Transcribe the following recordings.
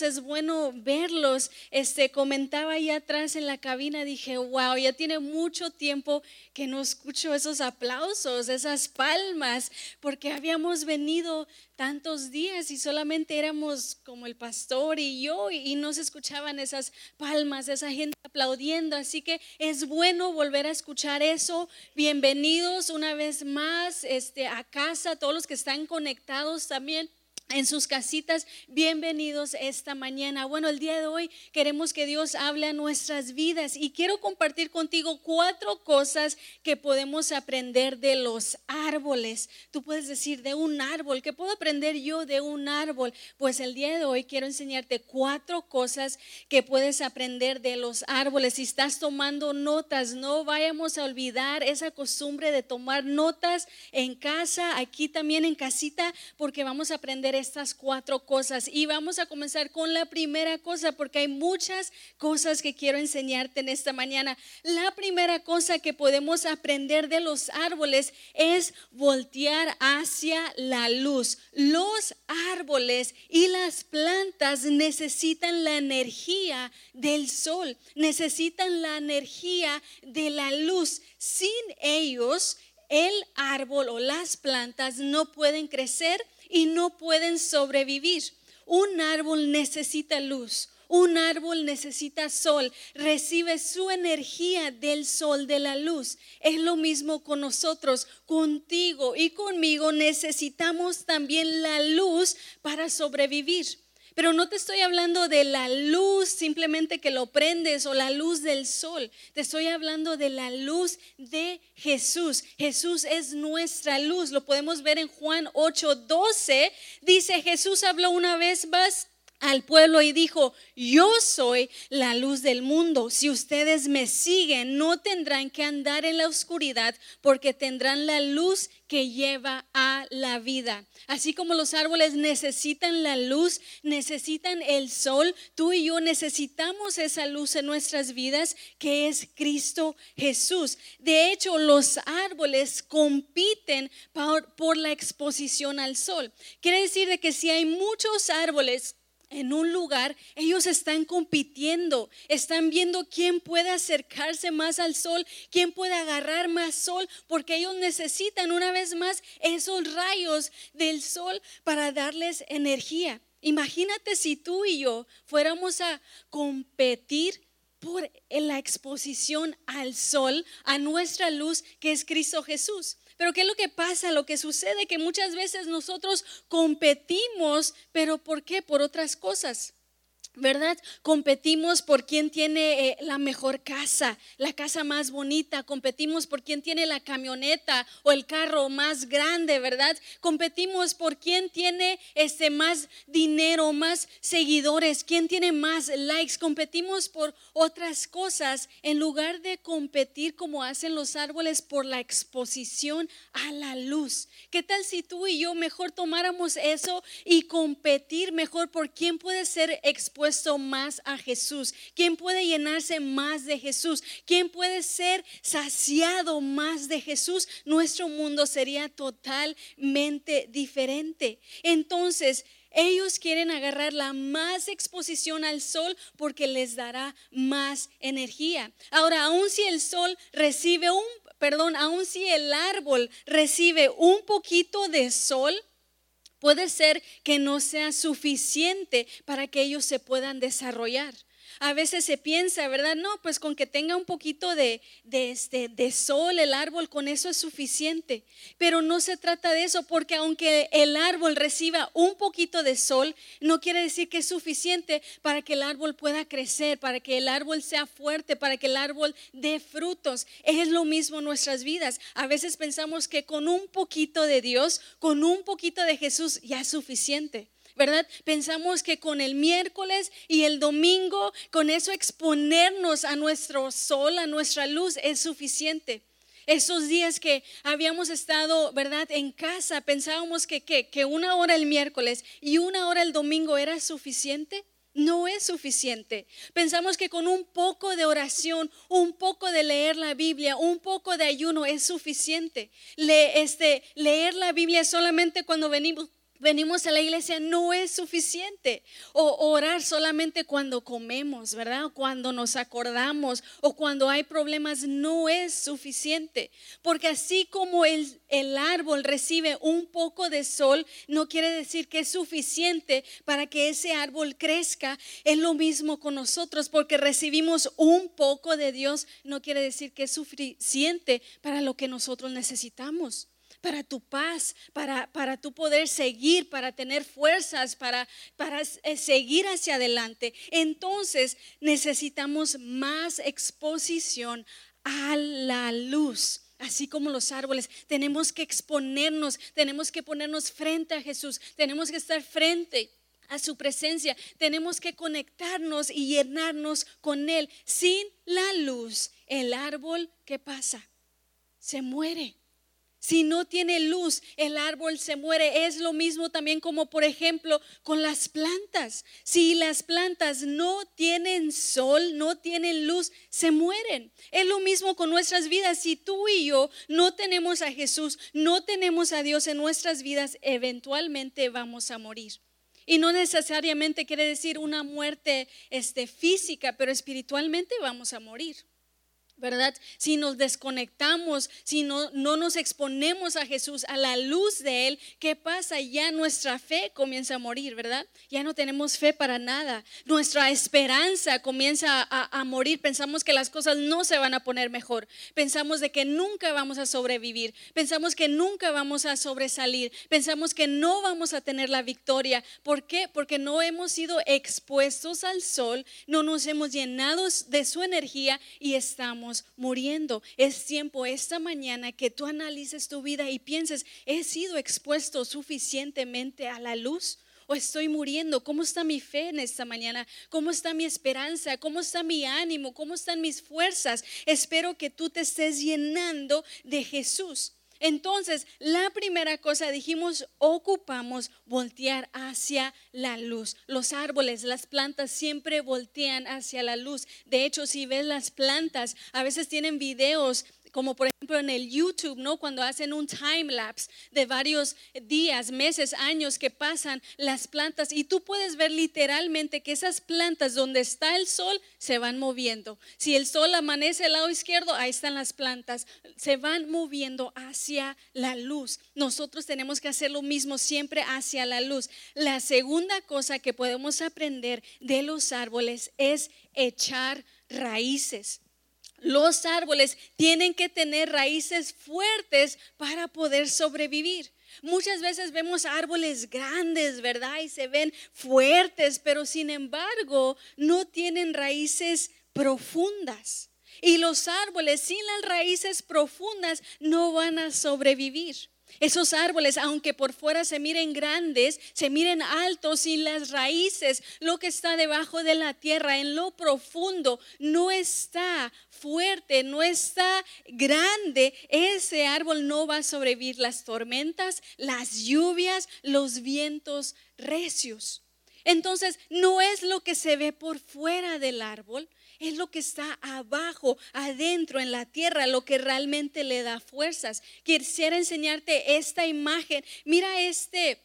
es bueno verlos. Este comentaba ahí atrás en la cabina, dije, wow, ya tiene mucho tiempo que no escucho esos aplausos, esas palmas, porque habíamos venido tantos días y solamente éramos como el pastor y yo y no se escuchaban esas palmas, esa gente aplaudiendo. Así que es bueno volver a escuchar eso. Bienvenidos una vez más este, a casa, todos los que están conectados también en sus casitas, bienvenidos esta mañana. Bueno, el día de hoy queremos que Dios hable a nuestras vidas y quiero compartir contigo cuatro cosas que podemos aprender de los árboles. Tú puedes decir de un árbol, ¿qué puedo aprender yo de un árbol? Pues el día de hoy quiero enseñarte cuatro cosas que puedes aprender de los árboles. Si estás tomando notas, no vayamos a olvidar esa costumbre de tomar notas en casa, aquí también en casita, porque vamos a aprender estas cuatro cosas. Y vamos a comenzar con la primera cosa, porque hay muchas cosas que quiero enseñarte en esta mañana. La primera cosa que podemos aprender de los árboles es voltear hacia la luz. Los árboles y las plantas necesitan la energía del sol, necesitan la energía de la luz. Sin ellos, el árbol o las plantas no pueden crecer y no pueden sobrevivir. Un árbol necesita luz, un árbol necesita sol, recibe su energía del sol, de la luz. Es lo mismo con nosotros, contigo y conmigo necesitamos también la luz para sobrevivir. Pero no te estoy hablando de la luz simplemente que lo prendes o la luz del sol. Te estoy hablando de la luz de Jesús. Jesús es nuestra luz. Lo podemos ver en Juan 8:12. Dice, Jesús habló una vez más al pueblo y dijo, yo soy la luz del mundo. Si ustedes me siguen, no tendrán que andar en la oscuridad porque tendrán la luz que lleva a la vida. Así como los árboles necesitan la luz, necesitan el sol, tú y yo necesitamos esa luz en nuestras vidas que es Cristo Jesús. De hecho, los árboles compiten por, la exposición al sol. Quiere decir de que si hay muchos árboles, en un lugar, ellos están compitiendo, están viendo quién puede acercarse más al sol, quién puede agarrar más sol, porque ellos necesitan una vez más esos rayos del sol para darles energía. Imagínate si tú y yo fuéramos a competir por la exposición al sol, a nuestra luz que es Cristo Jesús. Pero ¿qué es lo que pasa? Lo que sucede que muchas veces nosotros competimos, pero ¿por qué? Por otras cosas. ¿Verdad? Competimos por quién tiene eh, la mejor casa, la casa más bonita, competimos por quién tiene la camioneta o el carro más grande, ¿verdad? Competimos por quién tiene este más dinero, más seguidores, quién tiene más likes, competimos por otras cosas en lugar de competir como hacen los árboles por la exposición a la luz. ¿Qué tal si tú y yo mejor tomáramos eso y competir mejor por quién puede ser expuesto más a Jesús? ¿Quién puede llenarse más de Jesús? ¿Quién puede ser saciado más de Jesús? Nuestro mundo sería totalmente diferente. Entonces, ellos quieren agarrar la más exposición al sol porque les dará más energía. Ahora, aun si el sol recibe un, perdón, aun si el árbol recibe un poquito de sol, puede ser que no sea suficiente para que ellos se puedan desarrollar a veces se piensa, ¿verdad? No, pues con que tenga un poquito de, de, este, de sol el árbol, con eso es suficiente. Pero no se trata de eso, porque aunque el árbol reciba un poquito de sol, no quiere decir que es suficiente para que el árbol pueda crecer, para que el árbol sea fuerte, para que el árbol dé frutos. Es lo mismo en nuestras vidas. A veces pensamos que con un poquito de Dios, con un poquito de Jesús, ya es suficiente. ¿Verdad? Pensamos que con el miércoles y el domingo, con eso exponernos a nuestro sol, a nuestra luz, es suficiente. Esos días que habíamos estado, ¿verdad? En casa, pensábamos que, que una hora el miércoles y una hora el domingo era suficiente. No es suficiente. Pensamos que con un poco de oración, un poco de leer la Biblia, un poco de ayuno es suficiente. Este, leer la Biblia solamente cuando venimos venimos a la iglesia no es suficiente. O orar solamente cuando comemos, ¿verdad? Cuando nos acordamos o cuando hay problemas no es suficiente. Porque así como el, el árbol recibe un poco de sol, no quiere decir que es suficiente para que ese árbol crezca. Es lo mismo con nosotros, porque recibimos un poco de Dios, no quiere decir que es suficiente para lo que nosotros necesitamos para tu paz, para, para tu poder seguir, para tener fuerzas, para, para eh, seguir hacia adelante. Entonces necesitamos más exposición a la luz. Así como los árboles, tenemos que exponernos, tenemos que ponernos frente a Jesús, tenemos que estar frente a su presencia, tenemos que conectarnos y llenarnos con Él. Sin la luz, el árbol, ¿qué pasa? Se muere. Si no tiene luz, el árbol se muere. Es lo mismo también como, por ejemplo, con las plantas. Si las plantas no tienen sol, no tienen luz, se mueren. Es lo mismo con nuestras vidas. Si tú y yo no tenemos a Jesús, no tenemos a Dios en nuestras vidas, eventualmente vamos a morir. Y no necesariamente quiere decir una muerte este, física, pero espiritualmente vamos a morir. ¿Verdad? Si nos desconectamos, si no, no nos exponemos a Jesús, a la luz de Él, ¿qué pasa? Ya nuestra fe comienza a morir, ¿verdad? Ya no tenemos fe para nada. Nuestra esperanza comienza a, morir. Pensamos que las cosas no se van a poner mejor. Pensamos de que nunca vamos a sobrevivir. Pensamos que nunca vamos a sobresalir. Pensamos que no vamos a tener la victoria. ¿Por qué? Porque no hemos sido expuestos al sol, no nos hemos llenado de su energía y estamos muriendo. Es tiempo esta mañana que tú analices tu vida y pienses, ¿he sido expuesto suficientemente a la luz? ¿O estoy muriendo? ¿Cómo está mi fe en esta mañana? ¿Cómo está mi esperanza? ¿Cómo está mi ánimo? ¿Cómo están mis fuerzas? Espero que tú te estés llenando de Jesús. Entonces, la primera cosa dijimos, ocupamos voltear hacia la luz. Los árboles, las plantas siempre voltean hacia la luz. De hecho, si ves las plantas, a veces tienen videos como por ejemplo en el YouTube, ¿no? Cuando hacen un time lapse de varios días, meses, años que pasan las plantas y tú puedes ver literalmente que esas plantas donde está el sol se van moviendo. Si el sol amanece al lado izquierdo, ahí están las plantas, se van moviendo hacia la luz. Nosotros tenemos que hacer lo mismo siempre hacia la luz. La segunda cosa que podemos aprender de los árboles es echar raíces. Los árboles tienen que tener raíces fuertes para poder sobrevivir. Muchas veces vemos árboles grandes, ¿verdad? Y se ven fuertes, pero sin embargo no tienen raíces profundas. Y los árboles sin las raíces profundas no van a sobrevivir. Esos árboles, aunque por fuera se miren grandes, se miren altos y las raíces, lo que está debajo de la tierra, en lo profundo, no está fuerte, no está grande, ese árbol no va a sobrevivir las tormentas, las lluvias, los vientos recios. Entonces, no es lo que se ve por fuera del árbol, es lo que está abajo, adentro, en la tierra, lo que realmente le da fuerzas. Quisiera enseñarte esta imagen. Mira este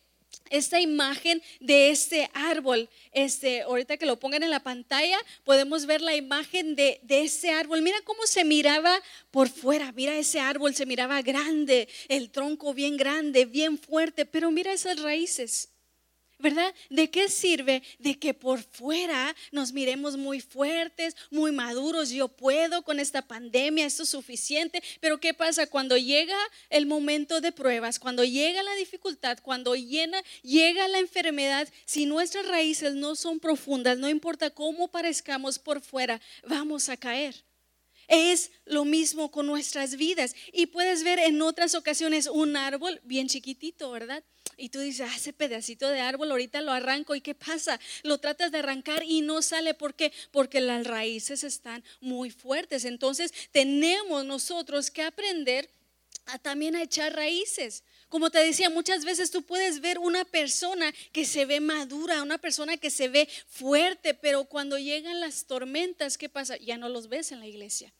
esta imagen de este árbol. Este, ahorita que lo pongan en la pantalla, podemos ver la imagen de, de ese árbol. Mira cómo se miraba por fuera. Mira ese árbol, se miraba grande, el tronco bien grande, bien fuerte, pero mira esas raíces. ¿Verdad? ¿De qué sirve de que por fuera nos miremos muy fuertes, muy maduros? Yo puedo con esta pandemia, esto es suficiente, pero ¿qué pasa cuando llega el momento de pruebas, cuando llega la dificultad, cuando llega la enfermedad? Si nuestras raíces no son profundas, no importa cómo parezcamos por fuera, vamos a caer. Es lo mismo con nuestras vidas. Y puedes ver en otras ocasiones un árbol bien chiquitito, ¿verdad? Y tú dices, ah, ese pedacito de árbol ahorita lo arranco. ¿Y qué pasa? Lo tratas de arrancar y no sale. ¿Por qué? Porque las raíces están muy fuertes. Entonces tenemos nosotros que aprender a también a echar raíces. Como te decía, muchas veces tú puedes ver una persona que se ve madura, una persona que se ve fuerte, pero cuando llegan las tormentas, ¿qué pasa? Ya no los ves en la iglesia.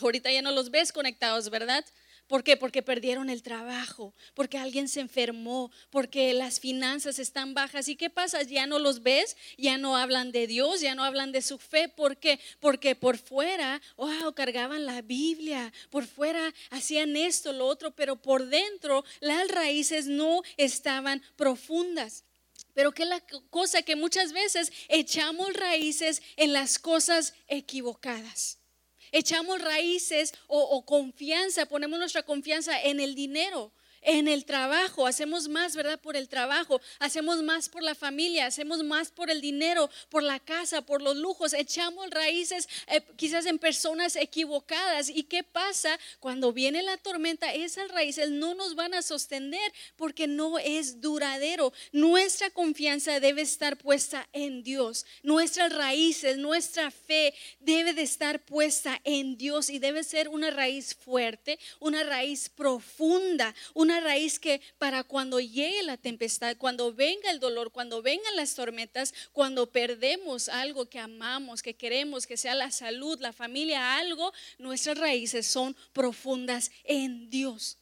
Ahorita ya no los ves conectados, ¿verdad? ¿Por qué? Porque perdieron el trabajo, porque alguien se enfermó, porque las finanzas están bajas. ¿Y qué pasa? Ya no los ves, ya no hablan de Dios, ya no hablan de su fe. ¿Por qué? Porque por fuera, wow, cargaban la Biblia, por fuera hacían esto, lo otro, pero por dentro las raíces no estaban profundas. Pero que la cosa que muchas veces echamos raíces en las cosas equivocadas echamos raíces o, confianza, ponemos nuestra confianza en el dinero en el trabajo, hacemos más, ¿verdad? Por el trabajo, hacemos más por la familia, hacemos más por el dinero, por la casa, por los lujos, echamos raíces eh, quizás en personas equivocadas. ¿Y qué pasa cuando viene la tormenta? Esas raíces no nos van a sostener porque no es duradero. Nuestra confianza debe estar puesta en Dios. Nuestras raíces, nuestra fe debe de estar puesta en Dios y debe ser una raíz fuerte, una raíz profunda, una raíz que para cuando llegue la tempestad, cuando venga el dolor, cuando vengan las tormentas, cuando perdemos algo que amamos, que queremos, que sea la salud, la familia, algo, nuestras raíces son profundas en Dios.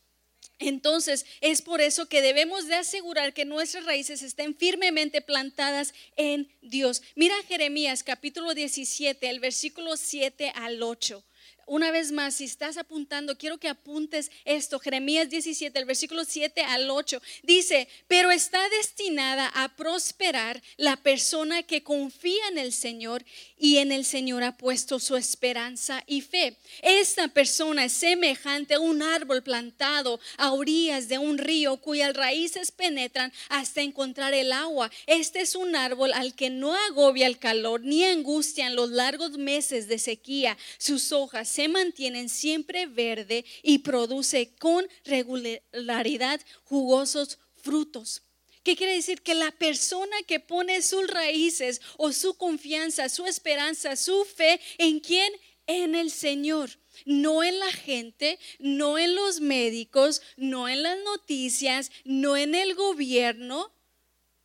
Entonces, es por eso que debemos de asegurar que nuestras raíces estén firmemente plantadas en Dios. Mira Jeremías capítulo 17, el versículo 7 al 8. Una vez más, si estás apuntando, quiero que apuntes esto. Jeremías 17, el versículo 7 al 8. Dice, pero está destinada a prosperar la persona que confía en el Señor y en el Señor ha puesto su esperanza y fe. Esta persona es semejante a un árbol plantado a orillas de un río cuyas raíces penetran hasta encontrar el agua. Este es un árbol al que no agobia el calor ni angustia en los largos meses de sequía. Sus hojas se mantienen siempre verde y produce con regularidad jugosos frutos. ¿Qué quiere decir? Que la persona que pone sus raíces o su confianza, su esperanza, su fe, ¿en quién? En el Señor. No en la gente, no en los médicos, no en las noticias, no en el gobierno,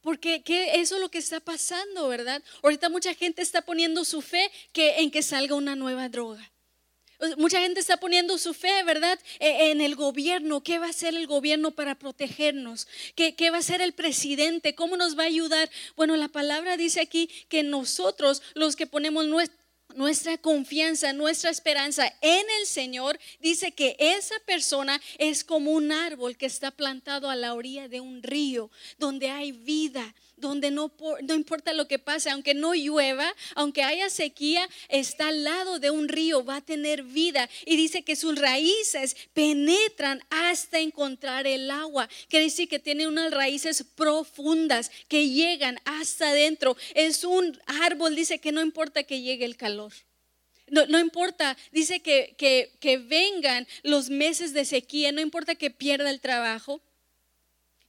porque eso es lo que está pasando, ¿verdad? Ahorita mucha gente está poniendo su fe que en que salga una nueva droga. Mucha gente está poniendo su fe, ¿verdad? E, en el gobierno. ¿Qué va a hacer el gobierno para protegernos? ¿Qué, ¿Qué, va a hacer el presidente? ¿Cómo nos va a ayudar? Bueno, la palabra dice aquí que nosotros, los que ponemos nuestra confianza, nuestra esperanza en el Señor, dice que esa persona es como un árbol que está plantado a la orilla de un río, donde hay vida, donde no, no importa lo que pase, aunque no llueva, aunque haya sequía, está al lado de un río, va a tener vida. Y dice que sus raíces penetran hasta encontrar el agua. Quiere decir que tiene unas raíces profundas que llegan hasta adentro. Es un árbol, dice que no importa que llegue el calor. No, no, importa, dice que, que, que vengan los meses de sequía, no importa que pierda el trabajo,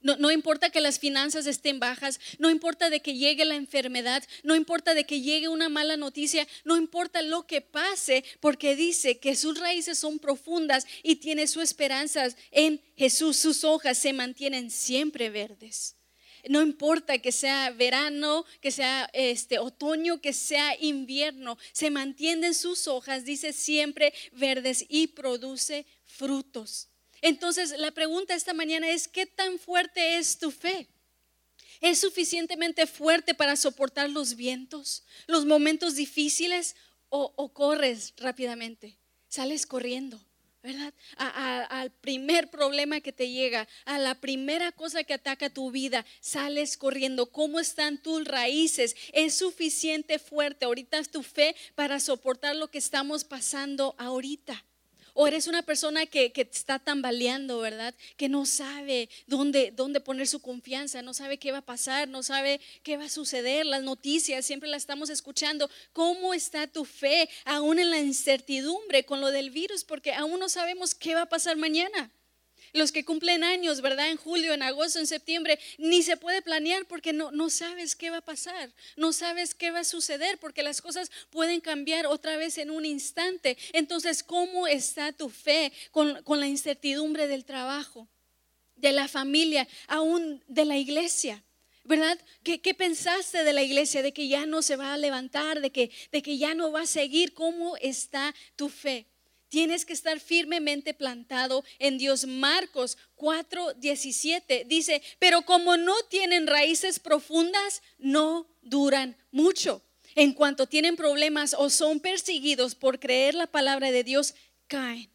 no, importa que las finanzas estén bajas, no importa de que llegue la enfermedad, no importa de que llegue una mala noticia, no importa lo que pase, porque dice que sus raíces son profundas y tiene su esperanza en Jesús. Sus hojas se mantienen siempre verdes. No importa que sea verano, que sea este otoño, que sea invierno, se mantienen sus hojas, dice siempre verdes y produce frutos. Entonces, la pregunta esta mañana es, ¿qué tan fuerte es tu fe? ¿Es suficientemente fuerte para soportar los vientos, los momentos difíciles o, corres rápidamente? Sales corriendo, ¿verdad? al primer problema que te llega, a la primera cosa que ataca tu vida, sales corriendo. ¿Cómo están tus raíces? ¿Es suficiente fuerte ahorita tu fe para soportar lo que estamos pasando ahorita? O eres una persona que, que está tambaleando, ¿verdad? Que no sabe dónde, dónde poner su confianza, no sabe qué va a pasar, no sabe qué va a suceder. Las noticias siempre las estamos escuchando. ¿Cómo está tu fe aún en la incertidumbre con lo del virus? Porque aún no sabemos qué va a pasar mañana. Los que cumplen años, ¿verdad? En julio, en agosto, en septiembre, ni se puede planear porque no, no sabes qué va a pasar, no sabes qué va a suceder porque las cosas pueden cambiar otra vez en un instante. Entonces, ¿cómo está tu fe con, con la incertidumbre del trabajo, de la familia, aún de la iglesia? ¿verdad? ¿Qué, ¿Qué, pensaste de la iglesia? De que ya no se va a levantar, de que, de que ya no va a seguir. ¿Cómo está tu fe? Tienes que estar firmemente plantado en Dios. Marcos 4, 17 dice, pero como no tienen raíces profundas, no duran mucho. En cuanto tienen problemas o son perseguidos por creer la palabra de Dios, caen.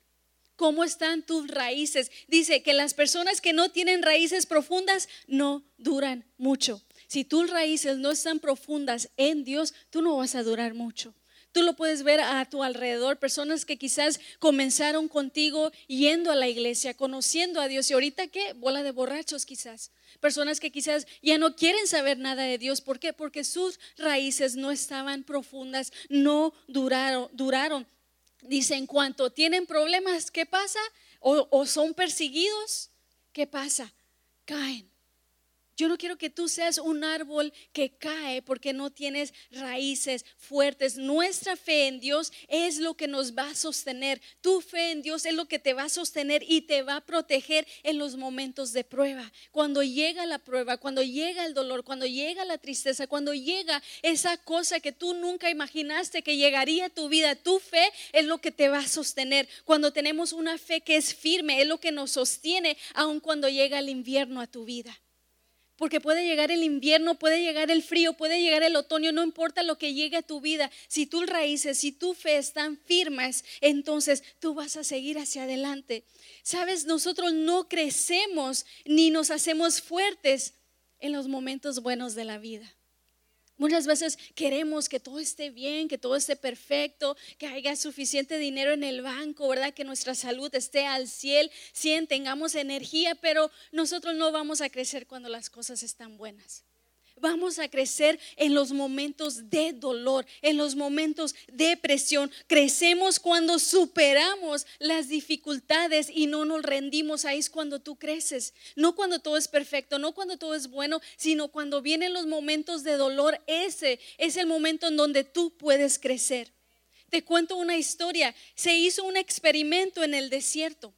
¿Cómo están tus raíces? Dice que las personas que no tienen raíces profundas no duran mucho. Si tus raíces no están profundas en Dios, tú no vas a durar mucho. Tú lo puedes ver a tu alrededor, personas que quizás comenzaron contigo yendo a la iglesia, conociendo a Dios y ahorita qué, bola de borrachos quizás. Personas que quizás ya no quieren saber nada de Dios. ¿Por qué? Porque sus raíces no estaban profundas, no duraron. duraron. Dice, en cuanto tienen problemas, ¿qué pasa? O, o son perseguidos, ¿qué pasa? Caen. Yo no quiero que tú seas un árbol que cae porque no tienes raíces fuertes. Nuestra fe en Dios es lo que nos va a sostener. Tu fe en Dios es lo que te va a sostener y te va a proteger en los momentos de prueba. Cuando llega la prueba, cuando llega el dolor, cuando llega la tristeza, cuando llega esa cosa que tú nunca imaginaste que llegaría a tu vida, tu fe es lo que te va a sostener. Cuando tenemos una fe que es firme, es lo que nos sostiene aun cuando llega el invierno a tu vida. Porque puede llegar el invierno, puede llegar el frío, puede llegar el otoño, no importa lo que llegue a tu vida. Si tus raíces, si tu fe están firmes, entonces tú vas a seguir hacia adelante. Sabes, nosotros no crecemos ni nos hacemos fuertes en los momentos buenos de la vida. Muchas veces queremos que todo esté bien, que todo esté perfecto, que haya suficiente dinero en el banco, ¿verdad? Que nuestra salud esté al cielo, tengamos energía, pero nosotros no vamos a crecer cuando las cosas están buenas. Vamos a crecer en los momentos de dolor, en los momentos de presión. Crecemos cuando superamos las dificultades y no nos rendimos. Ahí es cuando tú creces. No cuando todo es perfecto, no cuando todo es bueno, sino cuando vienen los momentos de dolor. Ese es el momento en donde tú puedes crecer. Te cuento una historia. Se hizo un experimento en el desierto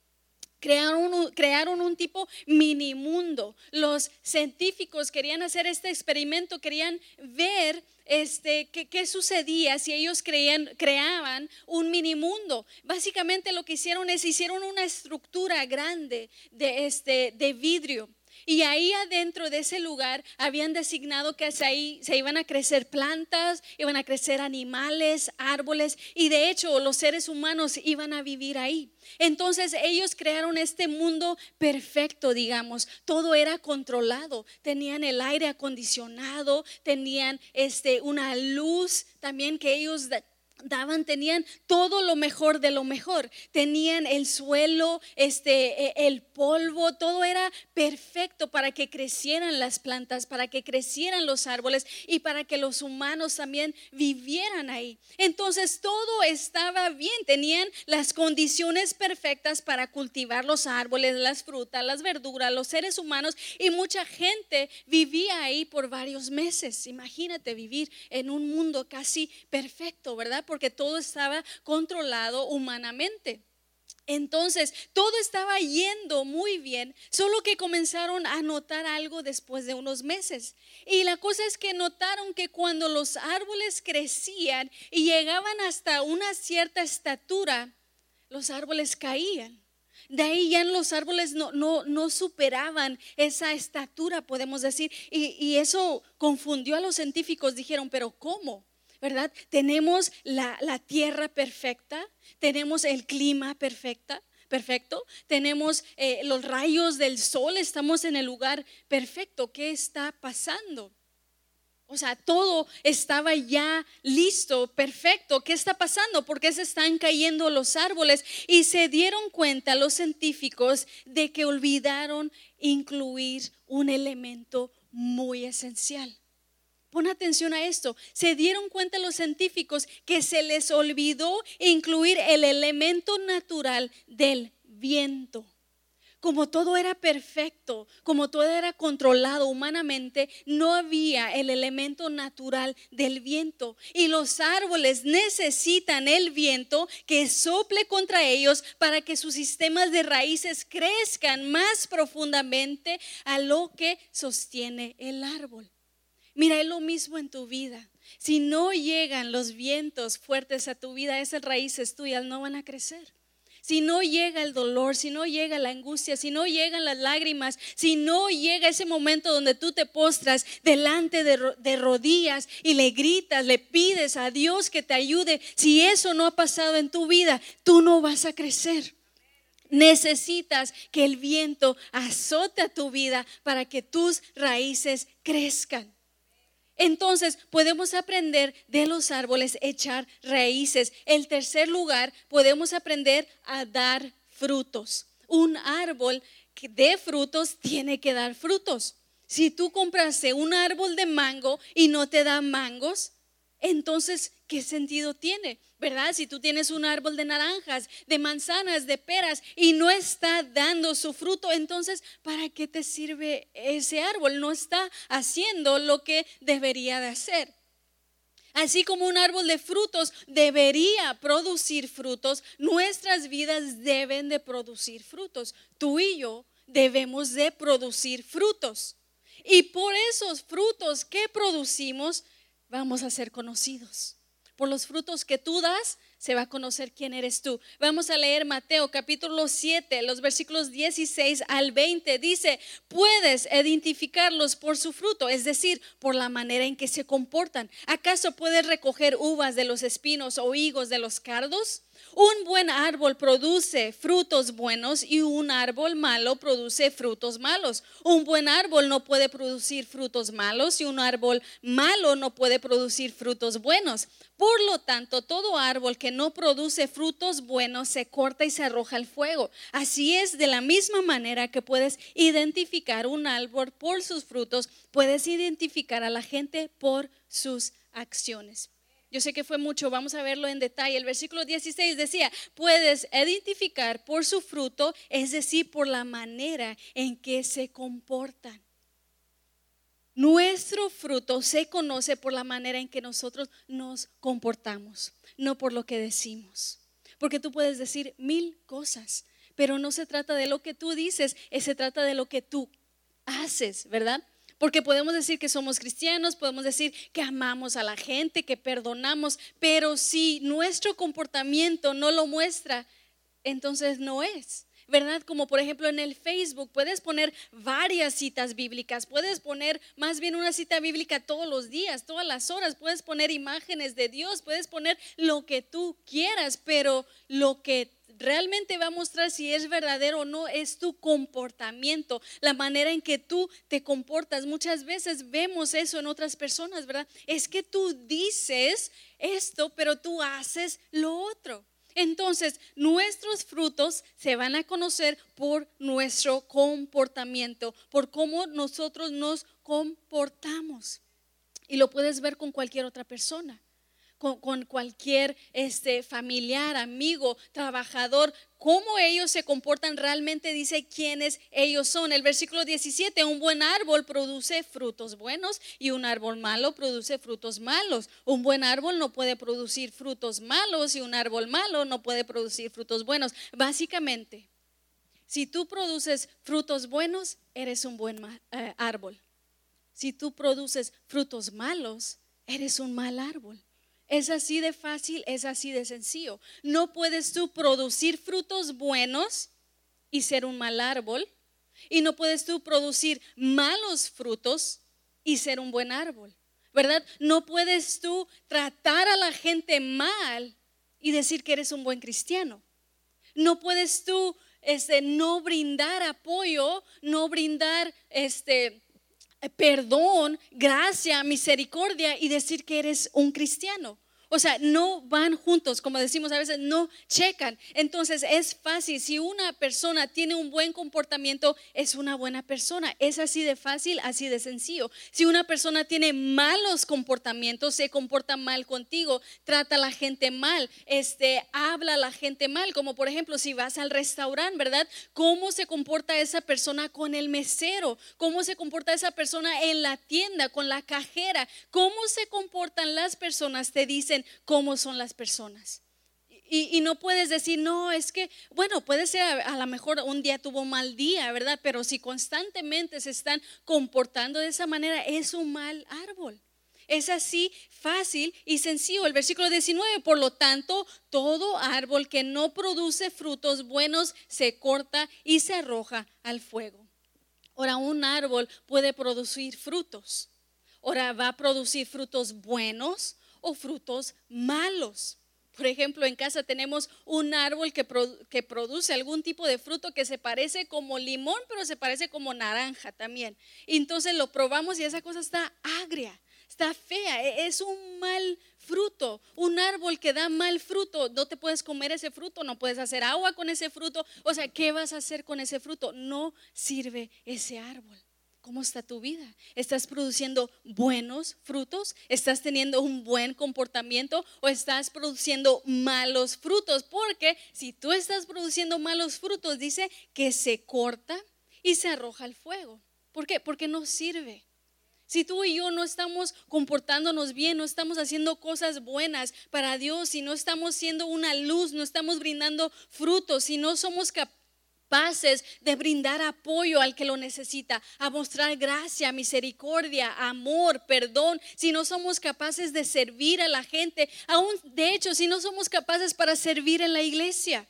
crearon un, crearon un tipo mini mundo. Los científicos querían hacer este experimento, querían ver este, qué, sucedía si ellos creían, creaban un mini mundo. Básicamente lo que hicieron es hicieron una estructura grande de, este, de vidrio y ahí adentro de ese lugar habían designado que ahí se iban a crecer plantas, iban a crecer animales, árboles, y de hecho los seres humanos iban a vivir ahí. Entonces ellos crearon este mundo perfecto, digamos. Todo era controlado. Tenían el aire acondicionado, tenían este una luz también que ellos daban, tenían todo lo mejor de lo mejor. Tenían el suelo, este, e, el polvo, todo era perfecto para que crecieran las plantas, para que crecieran los árboles y para que los humanos también vivieran ahí. Entonces todo estaba bien, tenían las condiciones perfectas para cultivar los árboles, las frutas, las verduras, los seres humanos y mucha gente vivía ahí por varios meses. Imagínate vivir en un mundo casi perfecto, ¿verdad? Porque todo estaba controlado humanamente. Entonces, todo estaba yendo muy bien, solo que comenzaron a notar algo después de unos meses. Y la cosa es que notaron que cuando los árboles crecían y llegaban hasta una cierta estatura, los árboles caían. De ahí ya los árboles no, no, superaban esa estatura, podemos decir. Y, y eso confundió a los científicos. Dijeron, pero ¿cómo? ¿Verdad? Tenemos la, tierra perfecta, tenemos el clima perfecta, perfecto, tenemos eh, los rayos del sol, estamos en el lugar perfecto. ¿Qué está pasando? O sea, todo estaba ya listo, perfecto. ¿Qué está pasando? ¿Por qué se están cayendo los árboles? Y se dieron cuenta los científicos de que olvidaron incluir un elemento muy esencial. Pon atención a esto. Se dieron cuenta los científicos que se les olvidó incluir el elemento natural del viento. Como todo era perfecto, como todo era controlado humanamente, no había el elemento natural del viento. Y los árboles necesitan el viento que sople contra ellos para que sus sistemas de raíces crezcan más profundamente a lo que sostiene el árbol. Mira, es lo mismo en tu vida. Si no llegan los vientos fuertes a tu vida, esas raíces tuyas no van a crecer. si no llega el dolor, si no llega la angustia, si no llegan las lágrimas, si no llega ese momento donde tú te postras delante de, rodillas y le gritas, le pides a Dios que te ayude, si eso no ha pasado en tu vida, tú no vas a crecer. Necesitas que el viento azote a tu vida para que tus raíces crezcan. Entonces podemos aprender de los árboles echar raíces. El tercer lugar, podemos aprender a dar frutos. Un árbol dé frutos tiene que dar frutos. Si tú compraste un árbol de mango y no te da mangos, entonces, ¿qué sentido tiene? ¿Verdad? Si tú tienes un árbol de naranjas, de manzanas, de peras y no está dando su fruto, entonces, ¿para qué te sirve ese árbol? No está haciendo lo que debería de hacer. Así como un árbol de frutos debería producir frutos, nuestras vidas deben de producir frutos. Tú y yo debemos de producir frutos. Y por esos frutos que producimos, vamos a ser conocidos. Por los frutos que tú das, se va a conocer quién eres tú. Vamos a leer Mateo capítulo 7, los versículos 16 al 20. Dice, puedes identificarlos por su fruto, es decir, por la manera en que se comportan. ¿Acaso puedes recoger uvas de los espinos o higos de los cardos? Un buen árbol produce frutos buenos y un árbol malo produce frutos malos. Un buen árbol no puede producir frutos malos y un árbol malo no puede producir frutos buenos. Por lo tanto, todo árbol que no produce frutos buenos se corta y se arroja al fuego. Así es, de la misma manera que puedes identificar un árbol por sus frutos, puedes identificar a la gente por sus acciones. Yo sé que fue mucho, vamos a verlo en detalle. El versículo 16 decía, puedes identificar por su fruto, es decir, por la manera en que se comportan. Nuestro fruto se conoce por la manera en que nosotros nos comportamos, no por lo que decimos. Porque tú puedes decir mil cosas, pero no se trata de lo que tú dices, se trata de lo que tú haces, ¿verdad? Porque podemos decir que somos cristianos, podemos decir que amamos a la gente, que perdonamos, pero si nuestro comportamiento no lo muestra, entonces no es. ¿verdad? Como por ejemplo en el Facebook puedes poner varias citas bíblicas, puedes poner más bien una cita bíblica todos los días, todas las horas, puedes poner imágenes de Dios, puedes poner lo que tú quieras, pero lo que realmente va a mostrar si es verdadero o no es tu comportamiento, la manera en que tú te comportas. Muchas veces vemos eso en otras personas, ¿verdad? Es que tú dices esto, pero tú haces lo otro. Entonces, nuestros frutos se van a conocer por nuestro comportamiento, por cómo nosotros nos comportamos. Y lo puedes ver con cualquier otra persona con, cualquier este, familiar, amigo, trabajador, cómo ellos se comportan realmente dice quiénes ellos son. El versículo 17, un buen árbol produce frutos buenos y un árbol malo produce frutos malos. Un buen árbol no puede producir frutos malos y un árbol malo no puede producir frutos buenos. Básicamente, si tú produces frutos buenos, eres un buen eh, árbol. Si tú produces frutos malos, eres un mal árbol. Es así de fácil, es así de sencillo. No puedes tú producir frutos buenos y ser un mal árbol. Y no puedes tú producir malos frutos y ser un buen árbol. ¿Verdad? No puedes tú tratar a la gente mal y decir que eres un buen cristiano. No puedes tú este, no brindar apoyo, no brindar este, perdón, gracia, misericordia y decir que eres un cristiano. O sea, no van juntos, como decimos a veces, no checan. Entonces es fácil, si una persona tiene un buen comportamiento, es una buena persona. Es así de fácil, así de sencillo. Si una persona tiene malos comportamientos, se comporta mal contigo, trata a la gente mal, este, habla a la gente mal, como por ejemplo si vas al restaurante, ¿verdad? ¿Cómo se comporta esa persona con el mesero? ¿Cómo se comporta esa persona en la tienda, con la cajera? ¿Cómo se comportan las personas? Te dicen cómo son las personas. Y, no puedes decir, no, es que, bueno, puede ser a, lo mejor un día tuvo mal día, ¿verdad? Pero si constantemente se están comportando de esa manera, es un mal árbol. Es así fácil y sencillo. El versículo 19, por lo tanto, todo árbol que no produce frutos buenos se corta y se arroja al fuego. Ahora, un árbol puede producir frutos. Ahora, va a producir frutos buenos o frutos malos. Por ejemplo, en casa tenemos un árbol que, que, produce algún tipo de fruto que se parece como limón, pero se parece como naranja también. entonces lo probamos y esa cosa está agria, está fea, e, es un mal fruto, un árbol que da mal fruto. No te puedes comer ese fruto, no puedes hacer agua con ese fruto. O sea, ¿qué vas a hacer con ese fruto? No sirve ese árbol. ¿Cómo está tu vida? ¿Estás produciendo buenos frutos? ¿Estás teniendo un buen comportamiento o estás produciendo malos frutos? Porque si tú estás produciendo malos frutos, dice que se corta y se arroja al fuego. ¿Por qué? Porque no sirve. Si tú y yo no estamos comportándonos bien, no estamos haciendo cosas buenas para Dios, si no estamos siendo una luz, no estamos brindando frutos, si no somos capaces capaces de brindar apoyo al que lo necesita, a mostrar gracia, misericordia, amor, perdón, si no somos capaces de servir a la gente, aún de hecho, si no somos capaces para servir en la iglesia.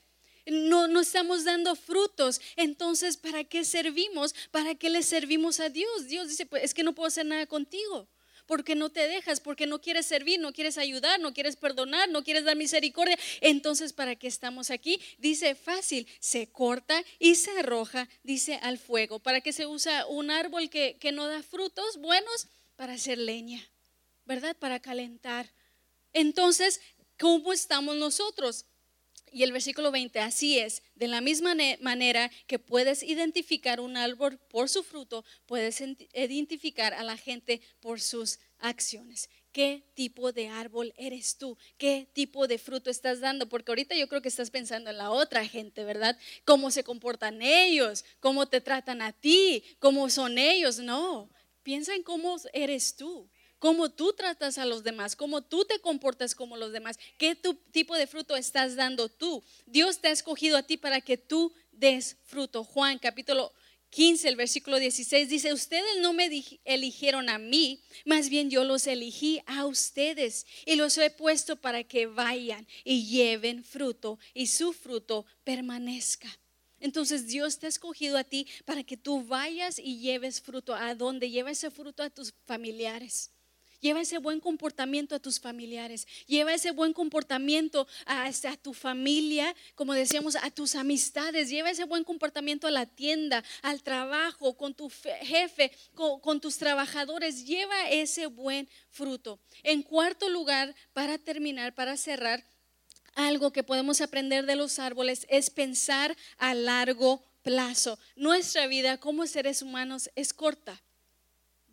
No, no estamos dando frutos. Entonces, ¿para qué servimos? ¿Para qué le servimos a Dios? Dios dice, pues es que no puedo hacer nada contigo porque no te dejas, porque no quieres servir, no quieres ayudar, no quieres perdonar, no quieres dar misericordia. Entonces, ¿para qué estamos aquí? Dice fácil, se corta y se arroja, dice al fuego. ¿Para qué se usa un árbol que, que no da frutos buenos? Para hacer leña, ¿verdad? Para calentar. Entonces, ¿cómo estamos nosotros? Y el versículo 20, así es, de la misma manera que puedes identificar un árbol por su fruto, puedes identificar a la gente por sus acciones. ¿Qué tipo de árbol eres tú? ¿Qué tipo de fruto estás dando? Porque ahorita yo creo que estás pensando en la otra gente, ¿verdad? ¿Cómo se comportan ellos? ¿Cómo te tratan a ti? ¿Cómo son ellos? No, piensa en cómo eres tú cómo tú tratas a los demás, cómo tú te comportas como los demás, qué tipo de fruto estás dando tú. Dios te ha escogido a ti para que tú des fruto. Juan capítulo 15, el versículo 16 dice, ustedes no me eligieron a mí, más bien yo los elegí a ustedes y los he puesto para que vayan y lleven fruto y su fruto permanezca. Entonces Dios te ha escogido a ti para que tú vayas y lleves fruto. ¿A dónde? Lleva ese fruto a tus familiares. Lleva ese buen comportamiento a tus familiares. Lleva ese buen comportamiento a, tu familia, como decíamos, a tus amistades. Lleva ese buen comportamiento a la tienda, al trabajo, con tu jefe, con, con tus trabajadores. Lleva ese buen fruto. En cuarto lugar, para terminar, para cerrar, algo que podemos aprender de los árboles es pensar a largo plazo. Nuestra vida como seres humanos es corta.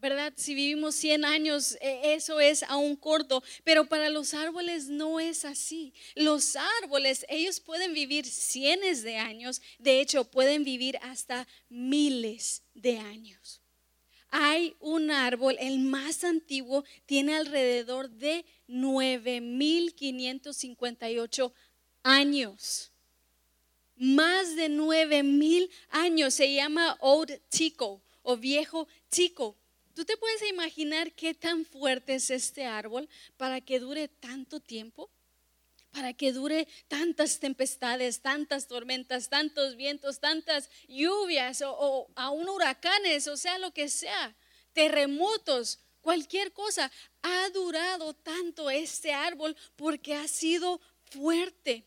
¿Verdad? Si vivimos 100 años, e, eso es aún corto, pero para los árboles no es así. Los árboles, ellos pueden vivir cientos de años, de hecho pueden vivir hasta miles de años. Hay un árbol, el más antiguo, tiene alrededor de 9.558 años. Más de 9.000 años. Se llama Old Tico o viejo Tico. ¿Tú te puedes imaginar qué tan fuerte es este árbol para que dure tanto tiempo? Para que dure tantas tempestades, tantas tormentas, tantos vientos, tantas lluvias o, aún huracanes, o sea, lo que sea, terremotos, cualquier cosa. Ha durado tanto este árbol porque ha sido fuerte.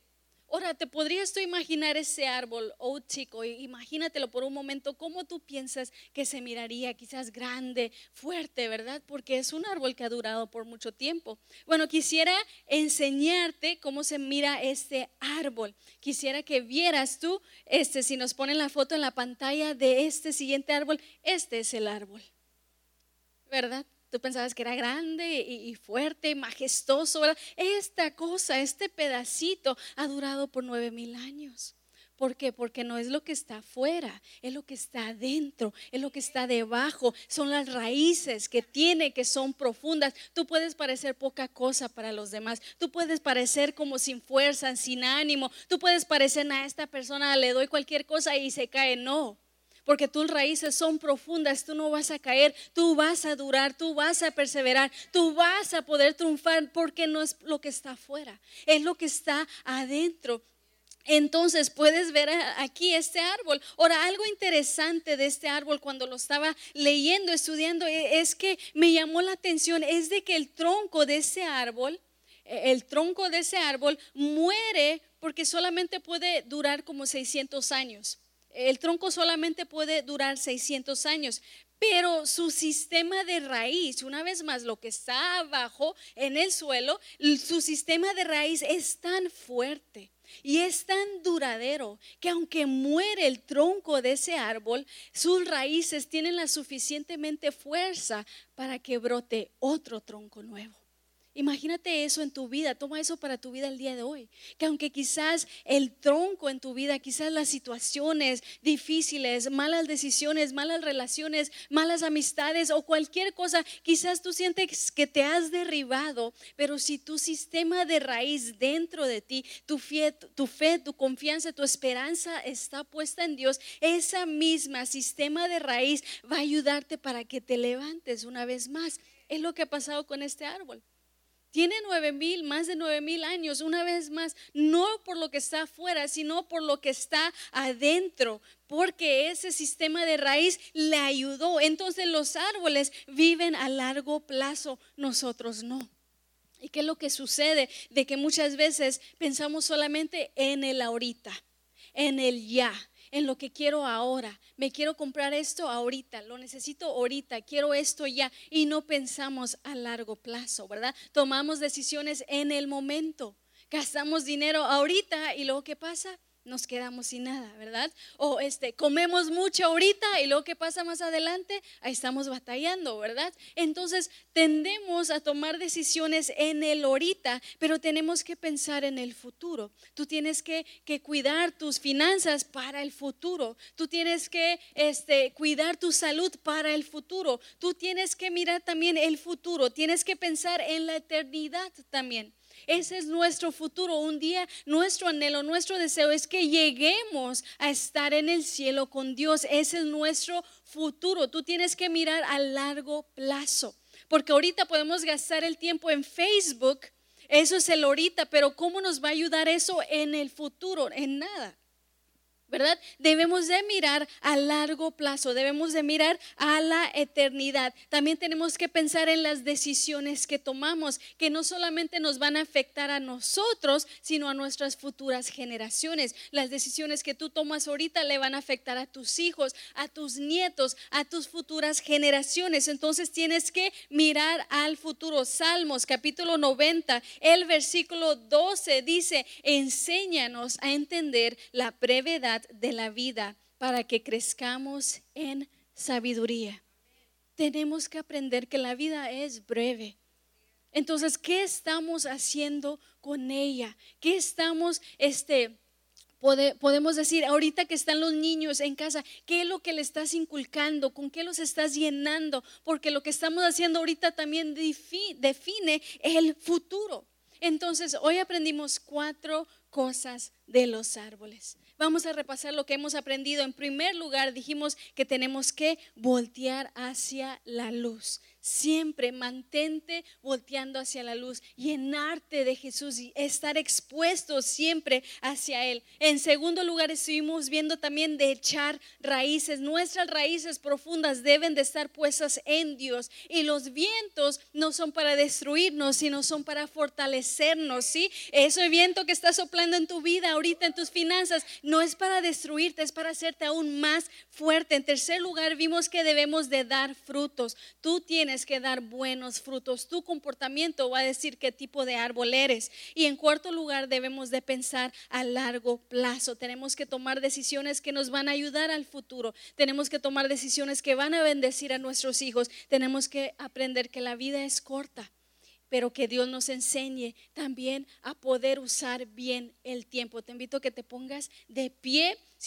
Ahora, ¿te podrías tú imaginar ese árbol, oh chico? Imagínatelo por un momento, ¿cómo tú piensas que se miraría? Quizás grande, fuerte, ¿verdad? Porque es un árbol que ha durado por mucho tiempo. Bueno, quisiera enseñarte cómo se mira este árbol. Quisiera que vieras tú, este, si nos ponen la foto en la pantalla de este siguiente árbol, este es el árbol, ¿verdad? Tú pensabas que era grande y, fuerte, majestuoso. Esta cosa, este pedacito ha durado por nueve mil años. ¿Por qué? Porque no es lo que está afuera, es lo que está adentro, es lo que está debajo, son las raíces que tiene, que son profundas. Tú puedes parecer poca cosa para los demás, tú puedes parecer como sin fuerza, sin ánimo, tú puedes parecer a esta persona le doy cualquier cosa y se cae. No, porque tus raíces son profundas, tú no vas a caer, tú vas a durar, tú vas a perseverar, tú vas a poder triunfar porque no es lo que está afuera, es lo que está adentro. Entonces puedes ver aquí este árbol. Ahora, algo interesante de este árbol cuando lo estaba leyendo, estudiando, e, es que me llamó la atención, es de que el tronco de ese árbol, e, el tronco de ese árbol muere porque solamente puede durar como 600 años. El tronco solamente puede durar 600 años, pero su sistema de raíz, una vez más, lo que está abajo en el suelo, su sistema de raíz es tan fuerte y es tan duradero que aunque muere el tronco de ese árbol, sus raíces tienen la suficientemente fuerza para que brote otro tronco nuevo. Imagínate eso en tu vida, toma eso para tu vida el día de hoy. Que aunque quizás el tronco en tu vida, quizás las situaciones difíciles, malas decisiones, malas relaciones, malas amistades o cualquier cosa, quizás tú sientes que te has derribado, pero si tu sistema de raíz dentro de ti, tu fe, tu, confianza, tu esperanza está puesta en Dios, esa misma sistema de raíz va a ayudarte para que te levantes una vez más. Es lo que ha pasado con este árbol. Tiene nueve mil, más de nueve mil años, una vez más, no por lo que está afuera, sino por lo que está adentro, porque ese sistema de raíz le ayudó. Entonces los árboles viven a largo plazo, nosotros no. ¿Y qué es lo que sucede? De que muchas veces pensamos solamente en el ahorita, en el ya en lo que quiero ahora. Me quiero comprar esto ahorita, lo necesito ahorita, quiero esto ya. Y no pensamos a largo plazo, ¿verdad? Tomamos decisiones en el momento. Gastamos dinero ahorita y luego ¿qué pasa? Nos quedamos sin nada, ¿verdad? O este, comemos mucho ahorita y luego que pasa más adelante, ahí estamos batallando, ¿verdad? Entonces tendemos a tomar decisiones en el ahorita, pero tenemos que pensar en el futuro. Tú tienes que, que cuidar tus finanzas para el futuro. Tú tienes que este, cuidar tu salud para el futuro. Tú tienes que mirar también el futuro. Tienes que pensar en la eternidad también. Ese es nuestro futuro. Un día nuestro anhelo, nuestro deseo es que lleguemos a estar en el cielo con Dios. Ese es nuestro futuro. Tú tienes que mirar a largo plazo. Porque ahorita podemos gastar el tiempo en Facebook. Eso es el ahorita, pero ¿cómo nos va a ayudar eso en el futuro? En nada. ¿Verdad? Debemos de mirar a largo plazo, debemos de mirar a la eternidad. También tenemos que pensar en las decisiones que tomamos, que no solamente nos van a afectar a nosotros, sino a nuestras futuras generaciones. Las decisiones que tú tomas ahorita le van a afectar a tus hijos, a tus nietos, a tus futuras generaciones. Entonces tienes que mirar al futuro. Salmos capítulo 90, el versículo 12 dice, enséñanos a entender la brevedad de la vida para que crezcamos en sabiduría. Tenemos que aprender que la vida es breve. Entonces, ¿qué estamos haciendo con ella? ¿Qué estamos, este, podemos decir, ahorita que están los niños en casa, ¿qué es lo que le estás inculcando? ¿Con qué los estás llenando? Porque lo que estamos haciendo ahorita también define el futuro. Entonces, hoy aprendimos cuatro cosas de los árboles. Vamos a repasar lo que hemos aprendido. En primer lugar, dijimos que tenemos que voltear hacia la luz. Siempre mantente volteando hacia la luz, llenarte de Jesús y estar expuesto siempre hacia Él. En segundo lugar, estuvimos viendo también de echar raíces. Nuestras raíces profundas deben de estar puestas en Dios y los vientos no son para destruirnos, sino son para fortalecernos, ¿sí? Ese viento que está soplando en tu vida, ahorita en tus finanzas, no es para destruirte, es para hacerte aún más fuerte. En tercer lugar, vimos que debemos de dar frutos. Tú tienes que dar buenos frutos. Tu comportamiento va a decir qué tipo de árbol eres. Y en cuarto lugar, debemos de pensar a largo plazo. Tenemos que tomar decisiones que nos van a ayudar al futuro. Tenemos que tomar decisiones que van a bendecir a nuestros hijos. Tenemos que aprender que la vida es corta pero que Dios nos enseñe también a poder usar bien el tiempo. Te invito a que te pongas de pie. Si